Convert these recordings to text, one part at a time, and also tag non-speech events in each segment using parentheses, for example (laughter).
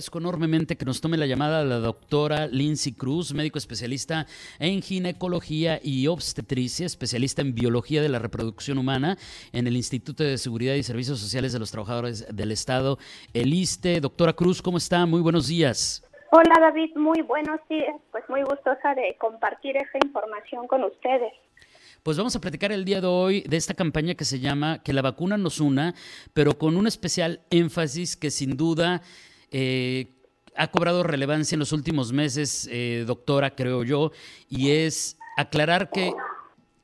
agradezco enormemente que nos tome la llamada la doctora Lindsay Cruz, médico especialista en ginecología y obstetricia, especialista en biología de la reproducción humana en el Instituto de Seguridad y Servicios Sociales de los Trabajadores del Estado, el ISTE. Doctora Cruz, ¿cómo está? Muy buenos días. Hola David, muy buenos días. Pues muy gustosa de compartir esa información con ustedes. Pues vamos a platicar el día de hoy de esta campaña que se llama Que la vacuna nos una, pero con un especial énfasis que sin duda eh, ha cobrado relevancia en los últimos meses, eh, doctora, creo yo, y es aclarar que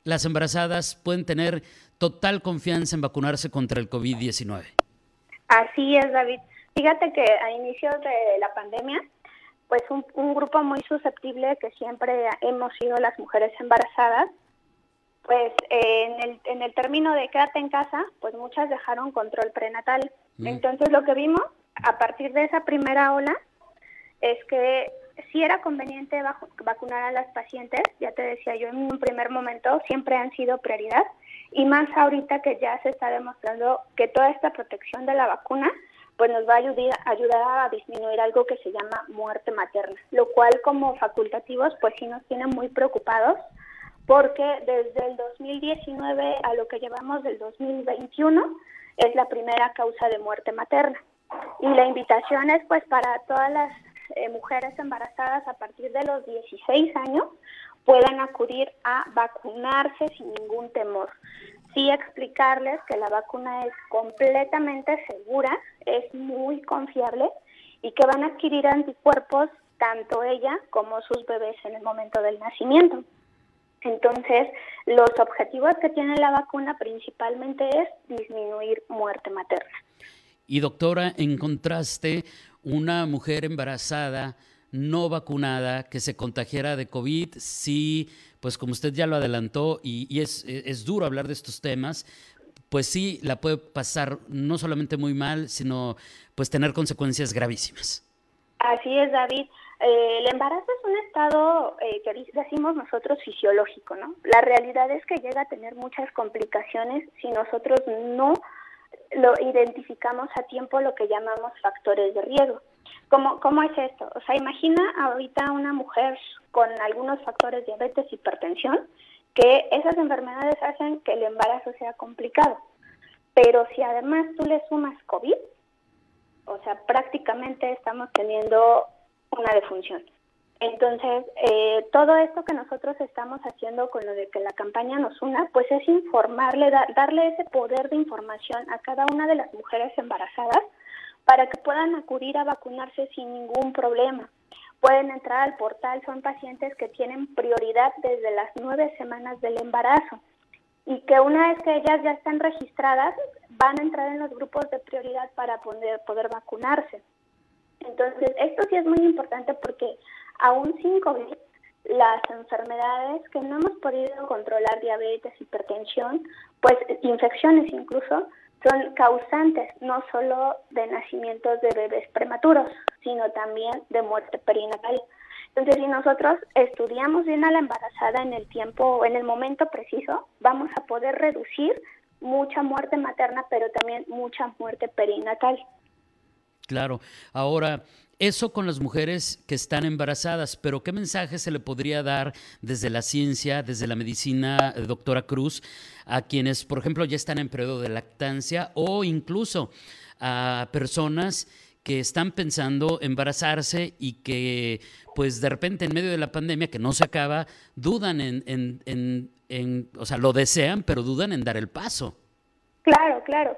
las embarazadas pueden tener total confianza en vacunarse contra el COVID-19. Así es, David. Fíjate que a inicios de la pandemia, pues un, un, grupo muy susceptible que siempre hemos sido las mujeres embarazadas, pues eh, en, el, en el término de quédate en casa, pues muchas dejaron control prenatal. Mm. Entonces lo que vimos a partir de esa primera ola es que si era conveniente vacunar a las pacientes, ya te decía yo en un primer momento, siempre han sido prioridad, y más ahorita que ya se está demostrando que toda esta protección de la vacuna pues nos va a ayudar, ayudar a disminuir algo que se llama muerte materna, lo cual como facultativos pues sí nos tiene muy preocupados porque desde el 2019 a lo que llevamos del 2021 es la primera causa de muerte materna. Y la invitación es pues para todas las eh, mujeres embarazadas a partir de los 16 años puedan acudir a vacunarse sin ningún temor. Sí explicarles que la vacuna es completamente segura, es muy confiable y que van a adquirir anticuerpos tanto ella como sus bebés en el momento del nacimiento. Entonces, los objetivos que tiene la vacuna principalmente es disminuir muerte materna. Y doctora, en contraste, una mujer embarazada no vacunada que se contagiara de COVID, sí, pues como usted ya lo adelantó, y, es, es duro hablar de estos temas, pues sí la puede pasar no solamente muy mal, sino pues tener consecuencias gravísimas. Así es, David. Eh, el embarazo es un estado eh, que decimos nosotros fisiológico, ¿no? La realidad es que llega a tener muchas complicaciones si nosotros no lo identificamos a tiempo lo que llamamos factores de riesgo. ¿Cómo, ¿Cómo es esto? O sea, imagina ahorita una mujer con algunos factores diabetes, hipertensión, que esas enfermedades hacen que el embarazo sea complicado. Pero si además tú le sumas COVID, o sea, prácticamente estamos teniendo una defunción. Entonces, eh, todo esto que nosotros estamos haciendo con lo de que la campaña nos una, pues es informarle, darle ese poder de información a cada una de las mujeres embarazadas para que puedan acudir a vacunarse sin ningún problema. Pueden entrar al portal, son pacientes que tienen prioridad desde las nueve semanas del embarazo y que una vez que ellas ya están registradas, van a entrar en los grupos de prioridad para poder, poder vacunarse. Entonces, esto sí es muy importante porque aún sin COVID, las enfermedades que no hemos podido controlar, diabetes, hipertensión, pues infecciones incluso, son causantes no solo de nacimientos de bebés prematuros, sino también de muerte perinatal. Entonces, si nosotros estudiamos bien a la embarazada en el tiempo en el momento preciso, vamos a poder reducir mucha muerte materna, pero también mucha muerte perinatal. Claro. Ahora, eso con las mujeres que están embarazadas, pero ¿qué mensaje se le podría dar desde la ciencia, desde la medicina, eh, doctora Cruz, a quienes, por ejemplo, ya están en periodo de lactancia o incluso a personas que están pensando embarazarse y que, pues de repente en medio de la pandemia, que no se acaba, dudan en, en, en o sea, lo desean, pero dudan en dar el paso? Claro, claro.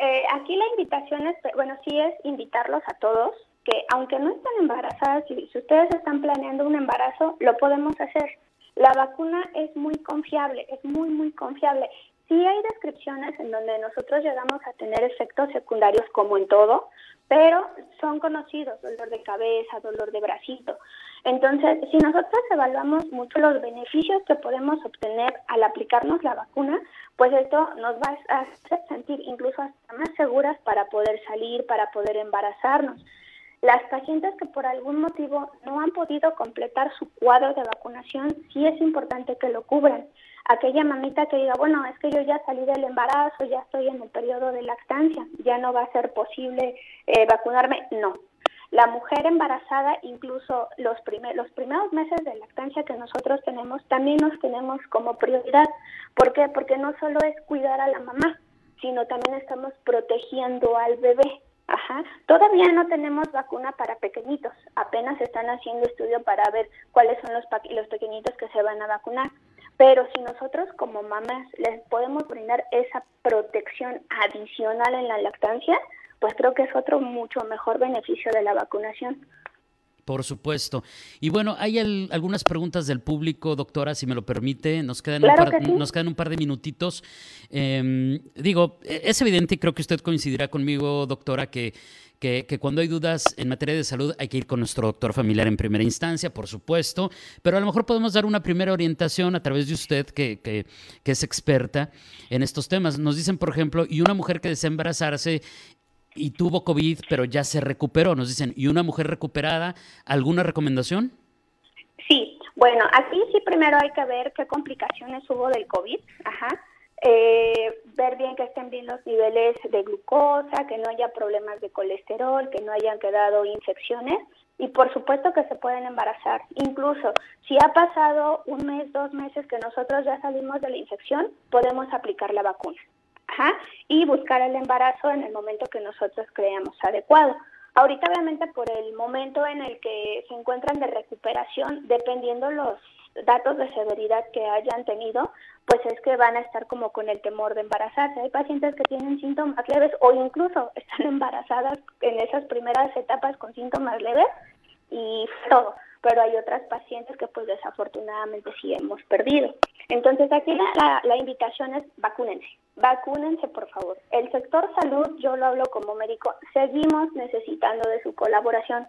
Eh, aquí la invitación es, bueno, sí es invitarlos a todos, que aunque no estén embarazadas, si, si ustedes están planeando un embarazo, lo podemos hacer. La vacuna es muy confiable, es muy, muy confiable. Sí hay descripciones en donde nosotros llegamos a tener efectos secundarios como en todo, pero son conocidos, dolor de cabeza, dolor de bracito. Entonces, si nosotros evaluamos mucho los beneficios que podemos obtener al aplicarnos la vacuna, pues esto nos va a hacer sentir incluso hasta más seguras para poder salir, para poder embarazarnos. Las pacientes que por algún motivo no han podido completar su cuadro de vacunación, sí es importante que lo cubran. Aquella mamita que diga, bueno, es que yo ya salí del embarazo, ya estoy en el periodo de lactancia, ya no va a ser posible eh, vacunarme, no. La mujer embarazada, incluso los, los primeros meses de lactancia que nosotros tenemos, también nos tenemos como prioridad. ¿Por qué? Porque no solo es cuidar a la mamá, sino también estamos protegiendo al bebé. Ajá. Todavía no tenemos vacuna para pequeñitos. Apenas están haciendo estudio para ver cuáles son los, los pequeñitos que se van a vacunar. Pero si nosotros como mamás les podemos brindar esa protección adicional en la lactancia, pues creo que es otro mucho mejor beneficio de la vacunación. Por supuesto. Y bueno, hay algunas preguntas del público, doctora, si me lo permite. Nos quedan, un, par, nos quedan un par de minutitos. Em, digo, e, es evidente y creo que usted coincidirá conmigo, doctora, que, que, cuando hay dudas en materia de salud hay que ir con nuestro doctor familiar en primera instancia, por supuesto, pero a lo mejor podemos dar una primera orientación a través de usted, que, que, que es experta en estos temas. Nos dicen, por ejemplo, y una mujer que desea embarazarse y tuvo COVID, pero ya se recuperó, nos dicen. ¿Y una mujer recuperada, alguna recomendación? Sí, bueno, aquí sí primero hay que ver qué complicaciones hubo del COVID, ajá. Eh, ver bien que estén bien los niveles de glucosa, que no haya problemas de colesterol, que no hayan quedado infecciones y por supuesto que se pueden embarazar. Incluso si ha pasado un mes, dos meses que nosotros ya salimos de la infección, podemos aplicar la vacuna y buscar el embarazo en el momento que nosotros creamos adecuado. Ahorita obviamente por el momento en el que se encuentran de recuperación, dependiendo los datos de severidad que hayan tenido, pues es que van a estar como con el temor de embarazarse. Hay pacientes que tienen síntomas leves o incluso están (laughs) embarazadas en esas primeras etapas con síntomas leves y todo pero hay otras pacientes que pues desafortunadamente sí hemos perdido. Entonces aquí la, la, invitación es vacúnense, vacúnense por favor. El sector salud, yo lo hablo como médico, seguimos necesitando de su colaboración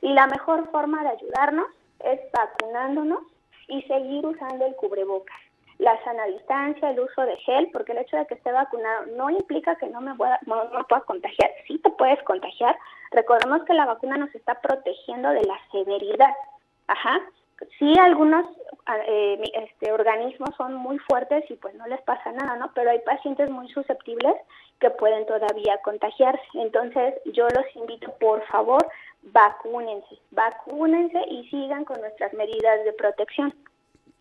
y la mejor forma de ayudarnos es vacunándonos y seguir usando el cubrebocas. La sana distancia, el uso de gel, porque el hecho de que esté vacunado no implica que no me pueda, no, no pueda contagiar, sí te puedes contagiar, Recordemos que la vacuna nos está protegiendo de la severidad. Ajá. Sí, algunos eh, este, organismos son muy fuertes y pues no les pasa nada, ¿no? Pero hay pacientes muy susceptibles que pueden todavía contagiarse. Entonces, yo los invito, por favor, vacúnense, vacúnense y sigan con nuestras medidas de protección.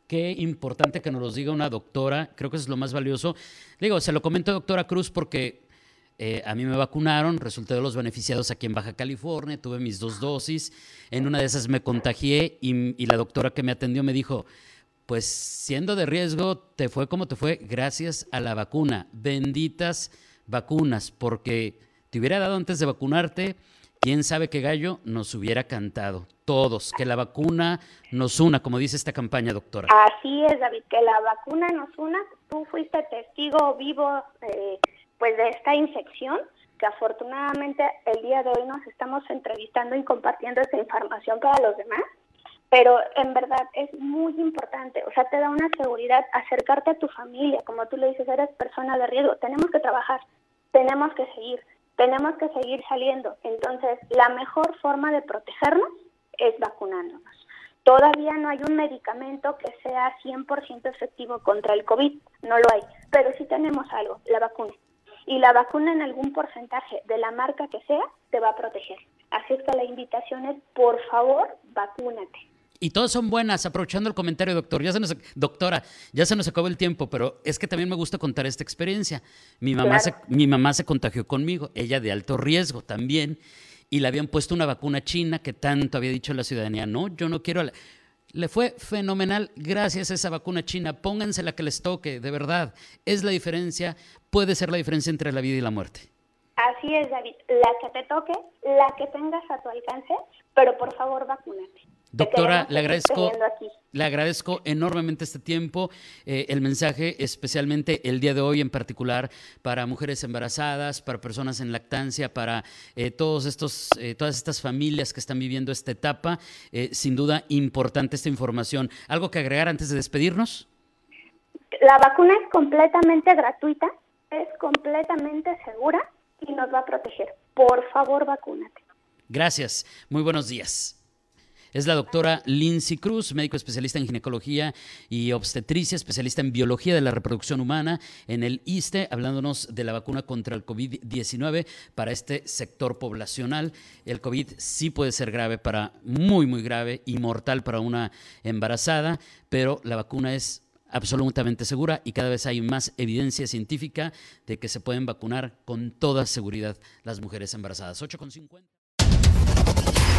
Qué importante que nos lo diga una doctora, creo que eso es lo más valioso. Digo, se lo comento doctora Cruz porque eh, a mí me vacunaron, resulté de los beneficiados aquí en Baja California, tuve mis dos dosis, en una de esas me contagié y, la doctora que me atendió me dijo, pues siendo de riesgo, te fue como te fue gracias a la vacuna. Benditas vacunas, porque te hubiera dado antes de vacunarte, quién sabe qué gallo nos hubiera cantado. Todos, que la vacuna nos una, como dice esta campaña, doctora. Así es, David, que la vacuna nos una. Tú fuiste testigo vivo. Eh, pues de esta infección que afortunadamente el día de hoy nos estamos entrevistando y compartiendo esa información para los demás, pero en verdad es muy importante, o sea, te da una seguridad acercarte a tu familia, como tú le dices, eres persona de riesgo, tenemos que trabajar, tenemos que seguir, tenemos que seguir saliendo, entonces la mejor forma de protegernos es vacunándonos. Todavía no hay un medicamento que sea 100% efectivo contra el COVID, no lo hay, pero sí tenemos algo, la vacuna y la vacuna en algún porcentaje de la marca que sea te va a proteger. Así es que la invitación es, por favor, vacúnate. Y todas son buenas, aprovechando el comentario, doctor. Ya se nos, doctora, ya se nos acabó el tiempo, pero es que también me gusta contar esta experiencia. Mi mamá, se, mi mamá se contagió conmigo, ella de alto riesgo también, y le habían puesto una vacuna china que tanto había dicho la ciudadanía, no, yo no quiero... Le fue fenomenal gracias a esa vacuna china. Pónganse la que les toque, de verdad. Es la diferencia, puede ser la diferencia entre la vida y la muerte. Así es, David. La que te toque, la que tengas a tu alcance, pero por favor vacúnate. Doctora, le agradezco, le agradezco enormemente este tiempo, eh, el mensaje, especialmente el día de hoy en particular, para mujeres embarazadas, para personas en lactancia, para eh, todos estos, eh, todas estas familias que están viviendo esta etapa. sin duda, importante esta información. ¿Algo que agregar antes de despedirnos? La vacuna es completamente gratuita, es completamente segura y nos va a proteger. Por favor, vacúnate. Gracias. Muy buenos días. Es la doctora Lindsay Cruz, médico especialista en ginecología y obstetricia, especialista en biología de la reproducción humana en el ISTE, hablándonos de la vacuna contra el COVID-19 para este sector poblacional. El COVID sí puede ser grave para, muy, muy grave y mortal para una embarazada, pero la vacuna es absolutamente segura y cada vez hay más evidencia científica de que se pueden vacunar con toda seguridad las mujeres embarazadas. 8,50.